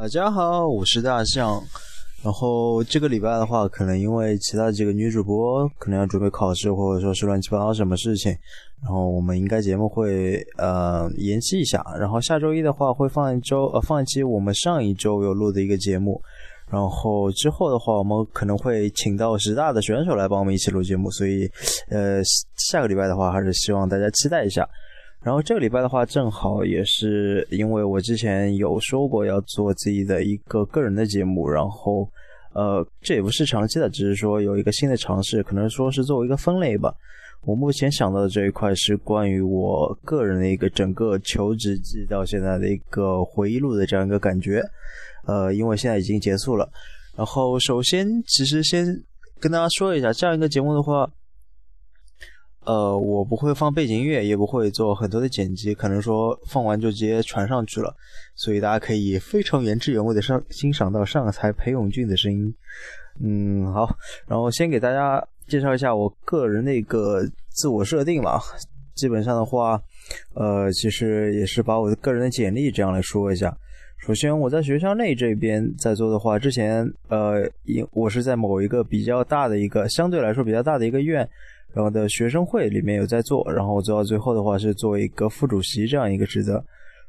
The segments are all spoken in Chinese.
大家好，我是大象。然后这个礼拜的话，可能因为其他几个女主播可能要准备考试，或者说是乱七八糟什么事情，然后我们应该节目会呃延期一下。然后下周一的话会放一周呃放一期我们上一周有录的一个节目。然后之后的话，我们可能会请到十大的选手来帮我们一起录节目，所以呃下个礼拜的话，还是希望大家期待一下。然后这个礼拜的话，正好也是因为我之前有说过要做自己的一个个人的节目，然后呃，这也不是长期的，只是说有一个新的尝试，可能说是作为一个分类吧。我目前想到的这一块是关于我个人的一个整个求职季到现在的一个回忆录的这样一个感觉。呃，因为现在已经结束了。然后首先，其实先跟大家说一下，这样一个节目的话。呃，我不会放背景音乐，也不会做很多的剪辑，可能说放完就直接传上去了，所以大家可以非常原汁原味的上欣赏到上台裴勇俊的声音。嗯，好，然后先给大家介绍一下我个人的一个自我设定吧。基本上的话，呃，其实也是把我的个人的简历这样来说一下。首先，我在学校内这边在做的话，之前呃，因我是在某一个比较大的一个相对来说比较大的一个院。然后的学生会里面有在做，然后做到最后的话是作为一个副主席这样一个职责，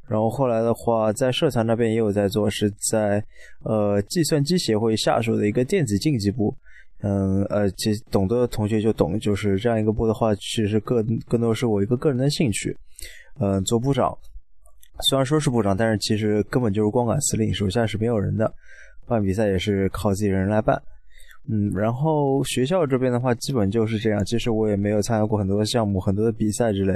然后后来的话在社团那边也有在做，是在呃计算机协会下属的一个电子竞技部，嗯呃，其实懂得的同学就懂，就是这样一个部的话，其实更更多是我一个个人的兴趣，嗯，做部长，虽然说是部长，但是其实根本就是光杆司令，手下是没有人的，办比赛也是靠自己人来办。嗯，然后学校这边的话，基本就是这样。其实我也没有参加过很多的项目、很多的比赛之类，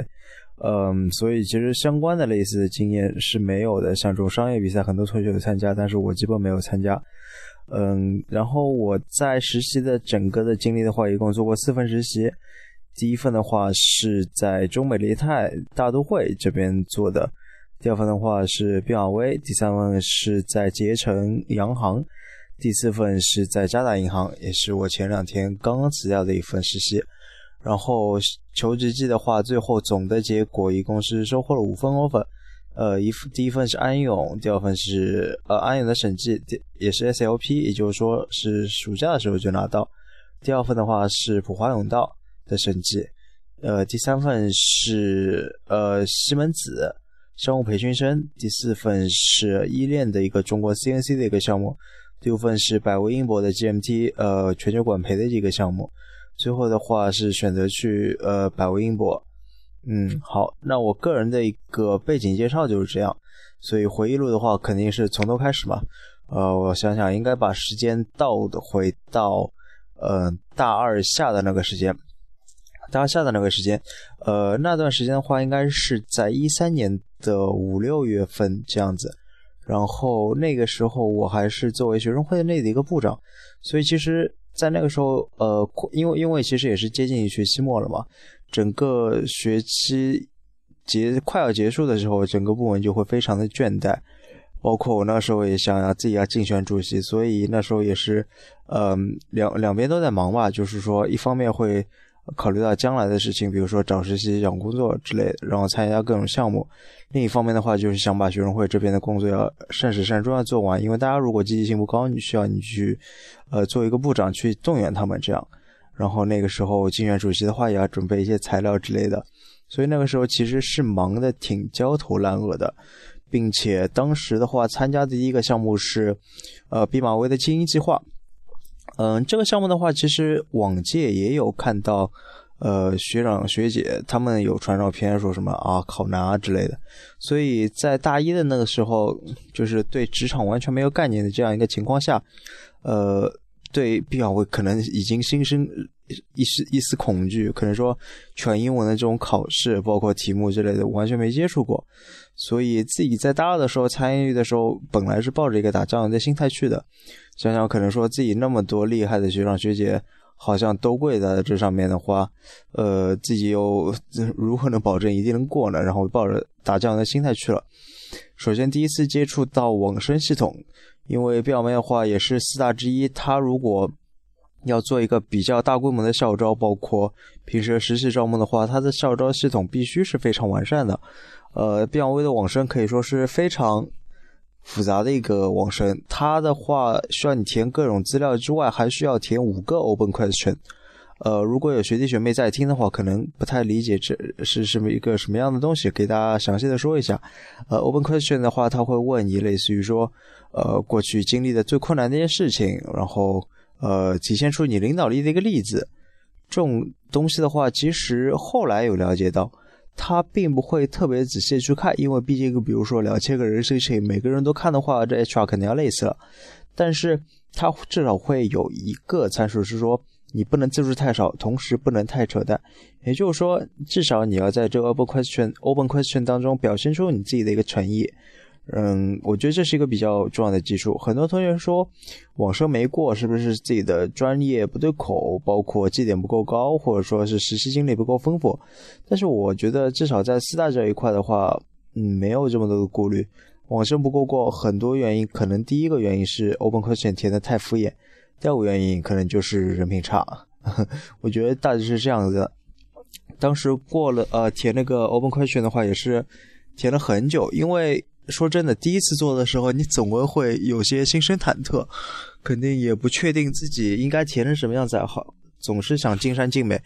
嗯，所以其实相关的类似的经验是没有的。像这种商业比赛，很多同学有参加，但是我基本没有参加。嗯，然后我在实习的整个的经历的话，一共做过四份实习。第一份的话是在中美联泰大都会这边做的，第二份的话是毕马威，第三份是在捷成洋行。第四份是在渣打银行，也是我前两天刚刚辞掉的一份实习。然后求职季的话，最后总的结果一共是收获了五份 offer。呃，一第一份是安永，第二份是呃安永的审计，也是 SLP，也就是说是暑假的时候就拿到。第二份的话是普华永道的审计。呃，第三份是呃西门子商务培训生，第四份是依恋的一个中国 CNC 的一个项目。第五份是百威英博的 GMT，呃，全球管培的一个项目。最后的话是选择去呃百威英博。嗯，好，那我个人的一个背景介绍就是这样。所以回忆录的话肯定是从头开始嘛。呃，我想想，应该把时间倒的回到呃大二下的那个时间，大二下的那个时间。呃，那段时间的话，应该是在一三年的五六月份这样子。然后那个时候我还是作为学生会内的一个部长，所以其实，在那个时候，呃，因为因为其实也是接近学期末了嘛，整个学期结快要结束的时候，整个部门就会非常的倦怠，包括我那时候也想要自己要竞选主席，所以那时候也是，呃，两两边都在忙吧，就是说一方面会。考虑到将来的事情，比如说找实习、找工作之类的，然后参加各种项目。另一方面的话，就是想把学生会这边的工作要善始善终要做完。因为大家如果积极性不高，你需要你去，呃，做一个部长去动员他们这样。然后那个时候竞选主席的话，也要准备一些材料之类的。所以那个时候其实是忙的挺焦头烂额的，并且当时的话，参加的第一个项目是，呃，毕马威的精英计划。嗯，这个项目的话，其实往届也有看到，呃，学长学姐他们有传照片，说什么啊考难啊之类的。所以在大一的那个时候，就是对职场完全没有概念的这样一个情况下，呃，对毕马威可能已经心生一丝一丝恐惧，可能说全英文的这种考试，包括题目之类的，完全没接触过。所以自己在大二的时候参与的时候，本来是抱着一个打酱油的心态去的。想想可能说自己那么多厉害的学长学姐，好像都跪在这上面的话，呃，自己又如何能保证一定能过呢？然后抱着打酱油的心态去了。首先第一次接触到网申系统，因为表妹的话也是四大之一，他如果要做一个比较大规模的校招，包括平时实习招募的话，他的校招系统必须是非常完善的。呃，表威的网申可以说是非常。复杂的一个网申，它的话需要你填各种资料之外，还需要填五个 open question。呃，如果有学弟学妹在听的话，可能不太理解这是什么一个什么样的东西，给大家详细的说一下。呃，open question 的话，他会问你类似于说，呃，过去经历的最困难的一件事情，然后呃，体现出你领导力的一个例子。这种东西的话，其实后来有了解到。他并不会特别仔细去看，因为毕竟，比如说两千个人申请，每个人都看的话，这 HR 肯定要累死了。但是，他至少会有一个参数是说，你不能字数太少，同时不能太扯淡。也就是说，至少你要在这个 open question open question 当中表现出你自己的一个诚意。嗯，我觉得这是一个比较重要的技术。很多同学说网申没过，是不是自己的专业不对口，包括绩点不够高，或者说是实习经历不够丰富？但是我觉得至少在四大这一块的话，嗯，没有这么多的顾虑。网申不够过，很多原因，可能第一个原因是 open question 填的太敷衍，第二个原因可能就是人品差。我觉得大致是这样子。当时过了呃填那个 open question 的话，也是填了很久，因为。说真的，第一次做的时候，你总归会有些心生忐忑，肯定也不确定自己应该填成什么样才好，总是想尽善尽美，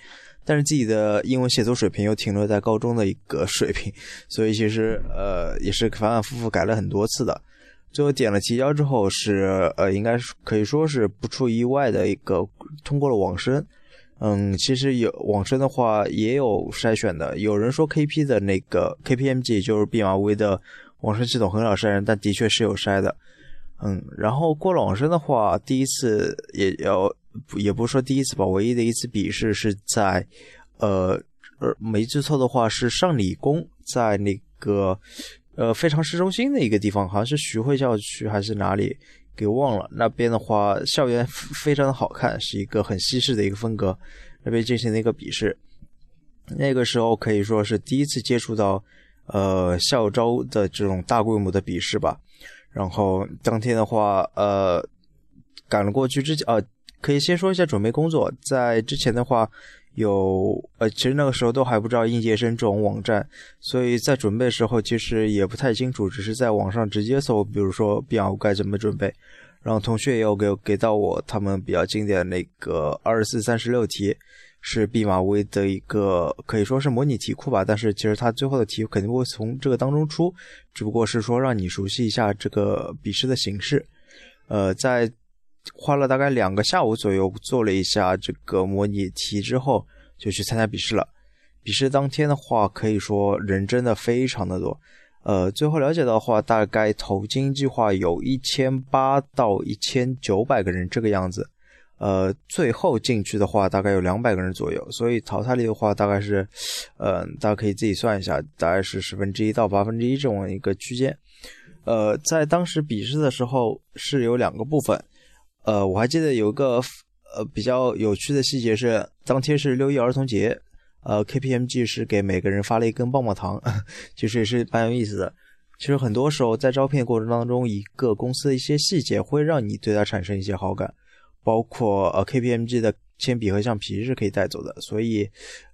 但是自己的英文写作水平又停留在高中的一个水平，所以其实呃也是反反复复改了很多次的。最后点了提交之后，是呃应该可以说是不出意外的一个通过了网申。嗯，其实有网申的话也有筛选的，有人说 KP 的那个 KPMG 就是毕马威的。网申系统很少筛人，但的确是有筛的，嗯，然后过了网申的话，第一次也要，也不是说第一次吧，唯一的一次笔试是在，呃，没记错的话是上理工，在那个，呃，非常市中心的一个地方，好像是徐汇校区还是哪里，给忘了。那边的话，校园非常的好看，是一个很西式的一个风格，那边进行了一个笔试，那个时候可以说是第一次接触到。呃，校招的这种大规模的笔试吧，然后当天的话，呃，赶了过去之前，呃，可以先说一下准备工作。在之前的话，有呃，其实那个时候都还不知道应届生这种网站，所以在准备的时候其实也不太清楚，只是在网上直接搜，比如说 B 二该怎么准备。然后同学也有给给到我他们比较经典的那个二十四三十六题。是毕马威的一个可以说是模拟题库吧，但是其实它最后的题肯定会从这个当中出，只不过是说让你熟悉一下这个笔试的形式。呃，在花了大概两个下午左右做了一下这个模拟题之后，就去参加笔试了。笔试当天的话，可以说人真的非常的多。呃，最后了解到的话，大概投金计划有一千八到一千九百个人这个样子。呃，最后进去的话，大概有两百个人左右，所以淘汰率的话，大概是，呃，大家可以自己算一下，大概是十分之一到八分之一这种一个区间。呃，在当时笔试的时候是有两个部分，呃，我还记得有一个呃比较有趣的细节是，当天是六一儿童节，呃，KPMG 是给每个人发了一根棒棒糖，其实也是蛮有意思的。其实很多时候在招聘过程当中，一个公司的一些细节会让你对他产生一些好感。包括呃 KPMG 的铅笔和橡皮是可以带走的，所以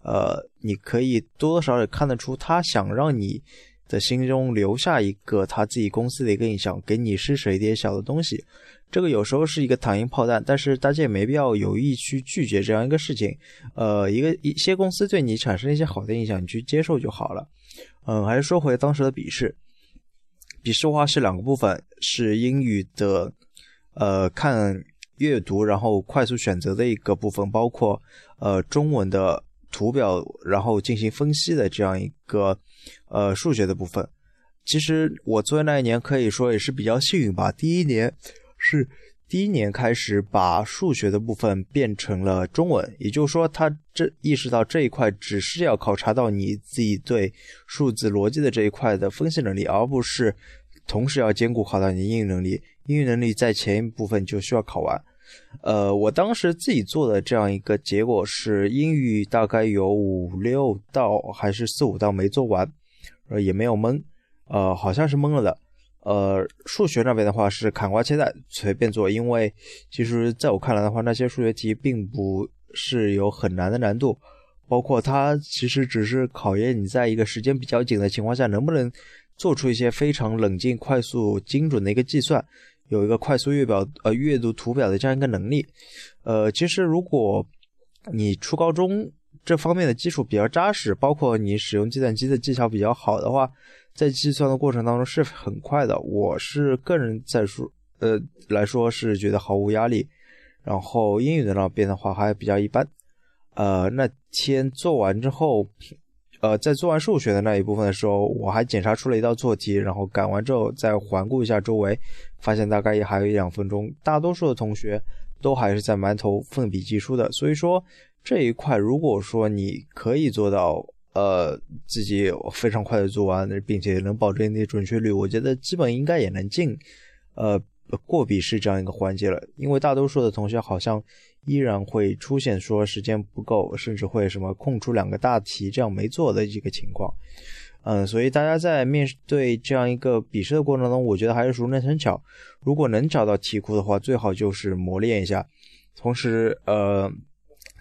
呃你可以多多少少看得出他想让你的心中留下一个他自己公司的一个印象，给你施舍一点小的东西。这个有时候是一个糖衣炮弹，但是大家也没必要有意去拒绝这样一个事情。呃，一个一些公司对你产生一些好的印象，你去接受就好了。嗯，还是说回当时的笔试，笔试的话是两个部分，是英语的，呃看。阅读，然后快速选择的一个部分，包括呃中文的图表，然后进行分析的这样一个呃数学的部分。其实我作为那一年可以说也是比较幸运吧，第一年是第一年开始把数学的部分变成了中文，也就是说他这意识到这一块只是要考察到你自己对数字逻辑的这一块的分析能力，而不是同时要兼顾考到你英语能力。英语能力在前一部分就需要考完，呃，我当时自己做的这样一个结果是英语大概有五六道还是四五道没做完，呃，也没有蒙，呃，好像是蒙了的，呃，数学那边的话是砍瓜切菜随便做，因为其实在我看来的话，那些数学题并不是有很难的难度，包括它其实只是考验你在一个时间比较紧的情况下能不能做出一些非常冷静、快速、精准的一个计算，有一个快速阅表呃阅读图表的这样一个能力。呃，其实如果你初高中这方面的基础比较扎实，包括你使用计算机的技巧比较好的话，在计算的过程当中是很快的。我是个人在说呃来说是觉得毫无压力。然后英语的那边的话还比较一般。呃，那天做完之后。呃，在做完数学的那一部分的时候，我还检查出了一道错题，然后赶完之后再环顾一下周围，发现大概也还有一两分钟。大多数的同学都还是在埋头奋笔疾书的，所以说这一块如果说你可以做到，呃，自己非常快的做完，并且能保证你的准确率，我觉得基本应该也能进，呃，过笔试这样一个环节了。因为大多数的同学好像。依然会出现说时间不够，甚至会什么空出两个大题这样没做的一个情况。嗯，所以大家在面对这样一个笔试的过程中，我觉得还是熟能生巧。如果能找到题库的话，最好就是磨练一下。同时，呃，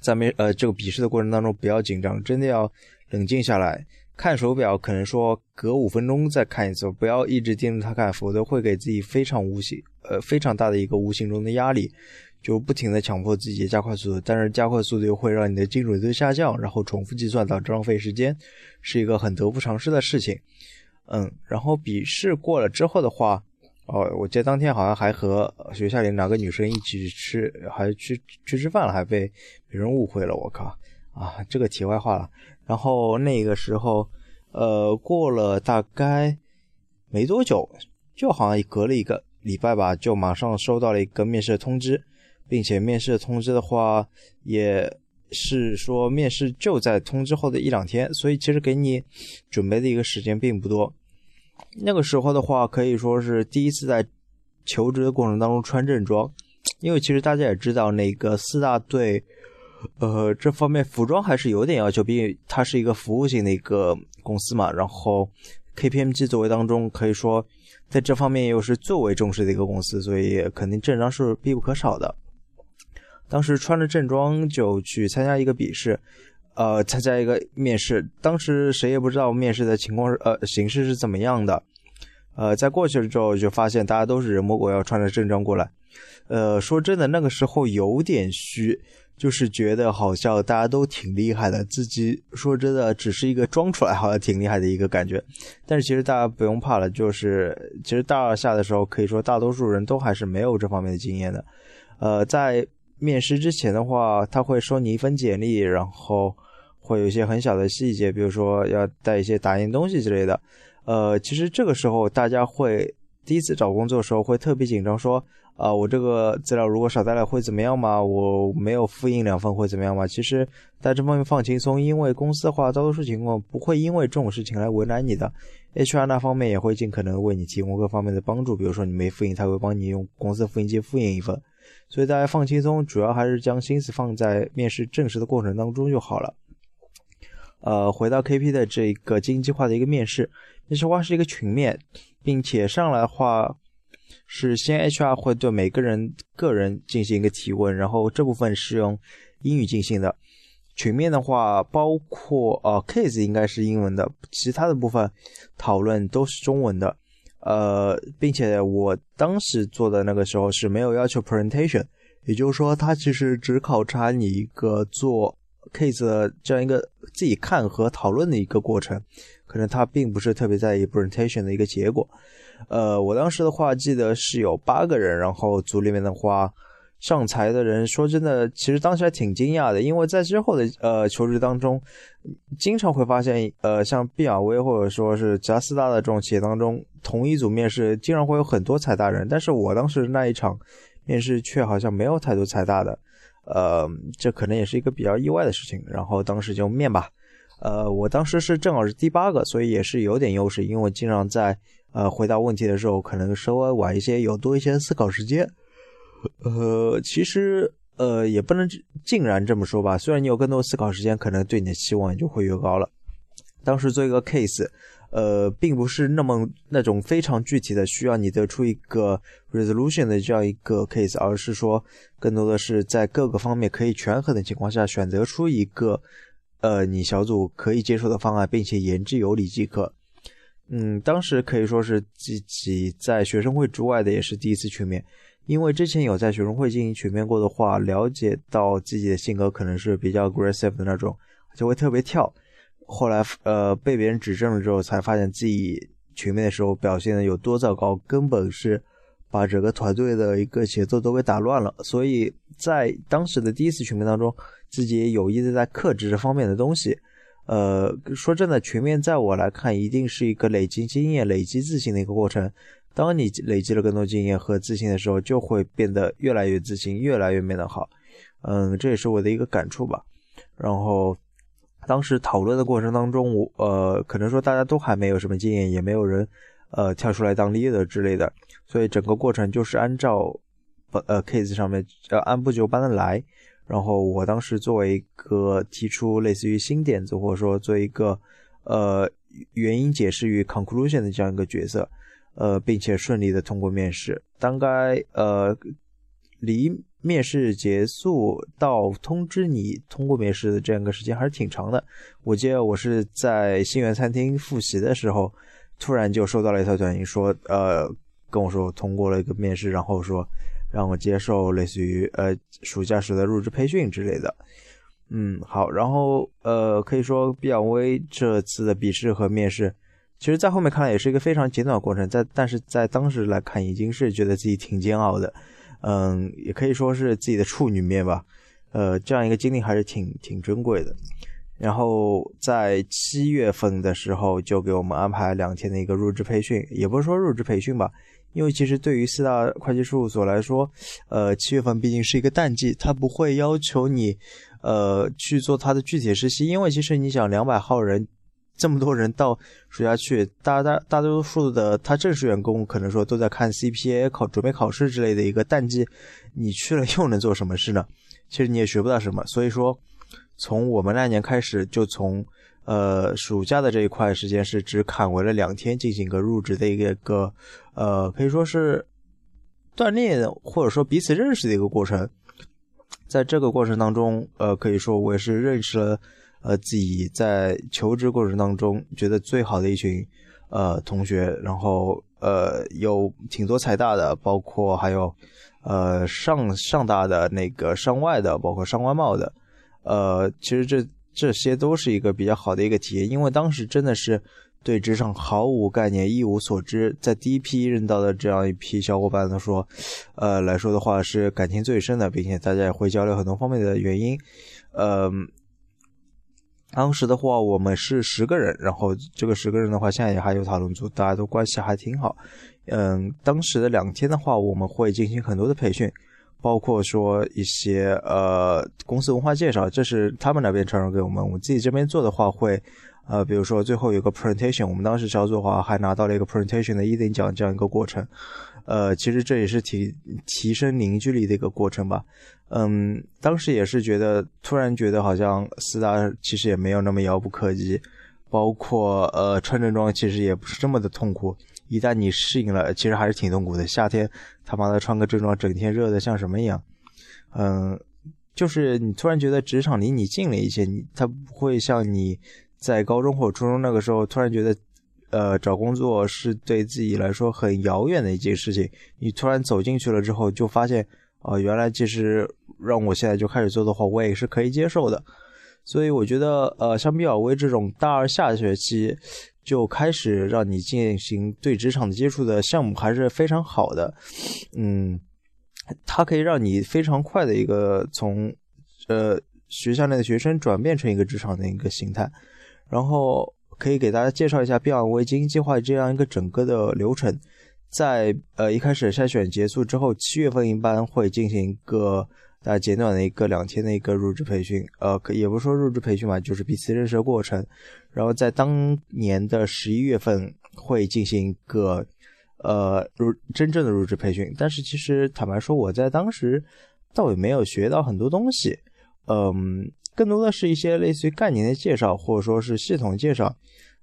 在面呃这个笔试的过程当中不要紧张，真的要冷静下来，看手表，可能说隔五分钟再看一次，不要一直盯着它看，否则会给自己非常无形呃非常大的一个无形中的压力。就不停的强迫自己加快速度，但是加快速度又会让你的精准度下降，然后重复计算导致浪费时间，是一个很得不偿失的事情。嗯，然后笔试过了之后的话，哦，我记得当天好像还和学校里哪个女生一起吃，还去去吃饭了，还被别人误会了。我靠啊，这个题外话了。然后那个时候，呃，过了大概没多久，就好像隔了一个礼拜吧，就马上收到了一个面试的通知。并且面试的通知的话，也是说面试就在通知后的一两天，所以其实给你准备的一个时间并不多。那个时候的话，可以说是第一次在求职的过程当中穿正装，因为其实大家也知道，那个四大对，呃，这方面服装还是有点要求，毕竟它是一个服务性的一个公司嘛。然后 KPMG 作为当中可以说在这方面又是最为重视的一个公司，所以肯定正装是必不可少的。当时穿着正装就去参加一个笔试，呃，参加一个面试。当时谁也不知道面试的情况是呃形式是怎么样的，呃，在过去了之后就发现大家都是人模狗样穿着正装过来。呃，说真的，那个时候有点虚，就是觉得好像大家都挺厉害的，自己说真的只是一个装出来好像挺厉害的一个感觉。但是其实大家不用怕了，就是其实大二下的时候，可以说大多数人都还是没有这方面的经验的。呃，在面试之前的话，他会收你一份简历，然后会有一些很小的细节，比如说要带一些打印东西之类的。呃，其实这个时候大家会第一次找工作的时候会特别紧张，说啊，我这个资料如果少带了会怎么样嘛？我没有复印两份会怎么样嘛？其实在这方面放轻松，因为公司的话大多数情况不会因为这种事情来为难你的，HR 那方面也会尽可能为你提供各方面的帮助，比如说你没复印，他会帮你用公司复印机复印一份。所以大家放轻松，主要还是将心思放在面试正式的过程当中就好了。呃，回到 KP 的这个精英计划的一个面试，面试话是一个群面，并且上来的话是先 HR 会对每个人个人进行一个提问，然后这部分是用英语进行的。群面的话包括呃 case 应该是英文的，其他的部分讨论都是中文的。呃，并且我当时做的那个时候是没有要求 presentation，也就是说，它其实只考察你一个做 case 的这样一个自己看和讨论的一个过程，可能他并不是特别在意 presentation 的一个结果。呃，我当时的话记得是有八个人，然后组里面的话。上财的人说真的，其实当时还挺惊讶的，因为在之后的呃求职当中，经常会发现，呃，像毕亚威或者说是加斯大的这种企业当中，同一组面试经常会有很多财大人，但是我当时那一场面试却好像没有太多财大的，呃，这可能也是一个比较意外的事情。然后当时就面吧，呃，我当时是正好是第八个，所以也是有点优势，因为经常在呃回答问题的时候可能稍微晚一些，有多一些思考时间。呃，其实呃也不能尽然这么说吧。虽然你有更多思考时间，可能对你的期望也就会越高了。当时做一个 case，呃，并不是那么那种非常具体的需要你得出一个 resolution 的这样一个 case，而是说更多的是在各个方面可以权衡的情况下，选择出一个呃你小组可以接受的方案，并且言之有理即可。嗯，当时可以说是自己在学生会之外的也是第一次全面，因为之前有在学生会进行群面过的话，了解到自己的性格可能是比较 aggressive 的那种，就会特别跳。后来呃被别人指正了之后，才发现自己群面的时候表现的有多糟糕，根本是把整个团队的一个节奏都给打乱了。所以在当时的第一次群面当中，自己也有意的在克制这方面的东西。呃，说真的，群面在我来看，一定是一个累积经验、累积自信的一个过程。当你累积了更多经验和自信的时候，就会变得越来越自信，越来越变得好。嗯，这也是我的一个感触吧。然后，当时讨论的过程当中，我呃，可能说大家都还没有什么经验，也没有人呃跳出来当 leader 之类的，所以整个过程就是按照呃 case 上面呃按部就班的来。然后我当时作为一个提出类似于新点子，或者说做一个呃原因解释与 conclusion 的这样一个角色，呃，并且顺利的通过面试。大概呃离面试结束到通知你通过面试的这样一个时间还是挺长的。我记得我是在新源餐厅复习的时候，突然就收到了一条短信，说呃跟我说通过了一个面试，然后说。让我接受类似于呃暑假时的入职培训之类的，嗯，好，然后呃可以说比亚威这次的笔试和面试，其实在后面看来也是一个非常简短的过程，在但是在当时来看已经是觉得自己挺煎熬的，嗯，也可以说是自己的处女面吧，呃，这样一个经历还是挺挺珍贵的。然后在七月份的时候就给我们安排两天的一个入职培训，也不是说入职培训吧。因为其实对于四大会计事务所来说，呃，七月份毕竟是一个淡季，他不会要求你，呃，去做他的具体实习。因为其实你想，两百号人，这么多人到暑假去，大大大多数的他正式员工可能说都在看 CPA 考准备考试之类的一个淡季，你去了又能做什么事呢？其实你也学不到什么。所以说，从我们那年开始，就从。呃，暑假的这一块时间是只砍为了两天进行一个入职的一个个，呃，可以说是锻炼或者说彼此认识的一个过程。在这个过程当中，呃，可以说我也是认识了呃自己在求职过程当中觉得最好的一群呃同学，然后呃有挺多财大的，包括还有呃上上大的那个上外的，包括上外贸的，呃，其实这。这些都是一个比较好的一个体验，因为当时真的是对职场毫无概念、一无所知，在第一批认到的这样一批小伙伴来说，呃来说的话是感情最深的，并且大家也会交流很多方面的原因。呃，当时的话我们是十个人，然后这个十个人的话现在也还有讨论组，大家都关系还挺好。嗯，当时的两天的话，我们会进行很多的培训。包括说一些呃公司文化介绍，这是他们那边传授给我们。我自己这边做的话，会呃比如说最后有个 presentation，我们当时小组的话还拿到了一个 presentation 的一等奖这样一个过程。呃，其实这也是提提升凝聚力的一个过程吧。嗯，当时也是觉得突然觉得好像四大其实也没有那么遥不可及，包括呃穿正装其实也不是这么的痛苦。一旦你适应了，其实还是挺痛苦的。夏天他妈的穿个正装，整天热的像什么一样。嗯，就是你突然觉得职场离你近了一些，你他不会像你在高中或初中那个时候突然觉得，呃，找工作是对自己来说很遥远的一件事情。你突然走进去了之后，就发现，啊，原来其实让我现在就开始做的话，我也是可以接受的。所以我觉得，呃，像比尔威这种大二下学期。就开始让你进行对职场的接触的项目还是非常好的，嗯，它可以让你非常快的一个从呃学校内的学生转变成一个职场的一个形态，然后可以给大家介绍一下变维精英计划这样一个整个的流程，在呃一开始筛选结束之后，七月份一般会进行一个。大家简短的一个两天的一个入职培训，呃，可也不是说入职培训吧，就是彼此认识的过程。然后在当年的十一月份会进行一个呃入真正的入职培训，但是其实坦白说，我在当时倒也没有学到很多东西，嗯，更多的是一些类似于概念的介绍，或者说是系统介绍，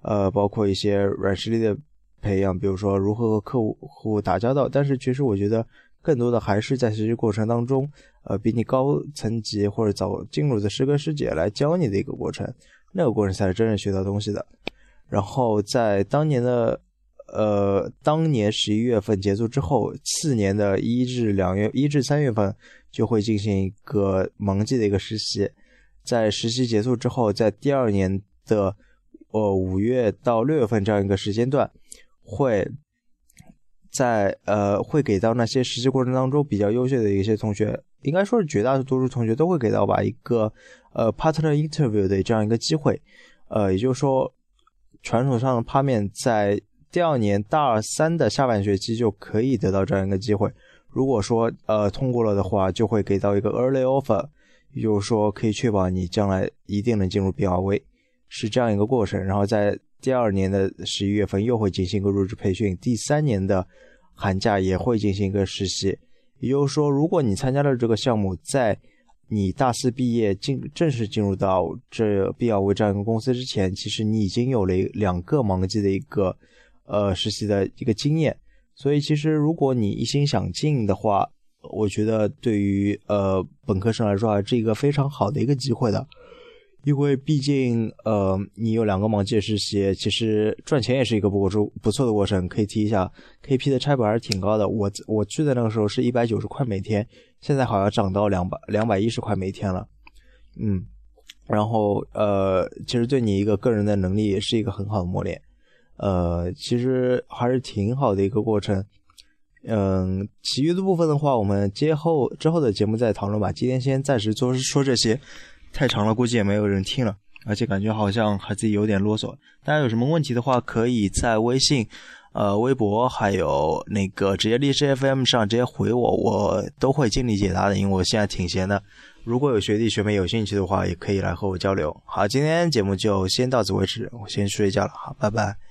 呃，包括一些软实力的培养，比如说如何和客户打交道。但是其实我觉得。更多的还是在实习过程当中，呃，比你高层级或者早进入的师哥师姐来教你的一个过程，那个过程才是真正学到东西的。然后在当年的呃当年十一月份结束之后，次年的一至两月一至三月份就会进行一个忙季的一个实习，在实习结束之后，在第二年的呃五月到六月份这样一个时间段，会在呃会给到那些实习过程当中比较优秀的一些同学，应该说是绝大多数同学都会给到吧一个呃 partner interview 的这样一个机会，呃也就是说。传统上的趴面在第二年大二三的下半学期就可以得到这样一个机会。如果说呃通过了的话，就会给到一个 early offer，也就是说可以确保你将来一定能进入 BRV，是这样一个过程。然后在第二年的十一月份又会进行一个入职培训，第三年的寒假也会进行一个实习。也就是说，如果你参加了这个项目，在你大四毕业进正式进入到这必要为这样一个公司之前，其实你已经有了两个忙季的一个呃实习的一个经验，所以其实如果你一心想进的话，我觉得对于呃本科生来说啊，是一个非常好的一个机会的。因为毕竟，呃，你有两个忙季实习，其实赚钱也是一个不过出不错的过程。可以提一下，KP 的差本还是挺高的。我我去的那个时候是一百九十块每天，现在好像涨到两百两百一十块每天了。嗯，然后呃，其实对你一个个人的能力也是一个很好的磨练。呃，其实还是挺好的一个过程。嗯，其余的部分的话，我们接后之后的节目再讨论吧。今天先暂时说说这些。太长了，估计也没有人听了，而且感觉好像还自己有点啰嗦。大家有什么问题的话，可以在微信、呃微博还有那个直接荔枝 FM 上直接回我，我都会尽力解答的。因为我现在挺闲的，如果有学弟学妹有兴趣的话，也可以来和我交流。好，今天节目就先到此为止，我先睡觉了，好，拜拜。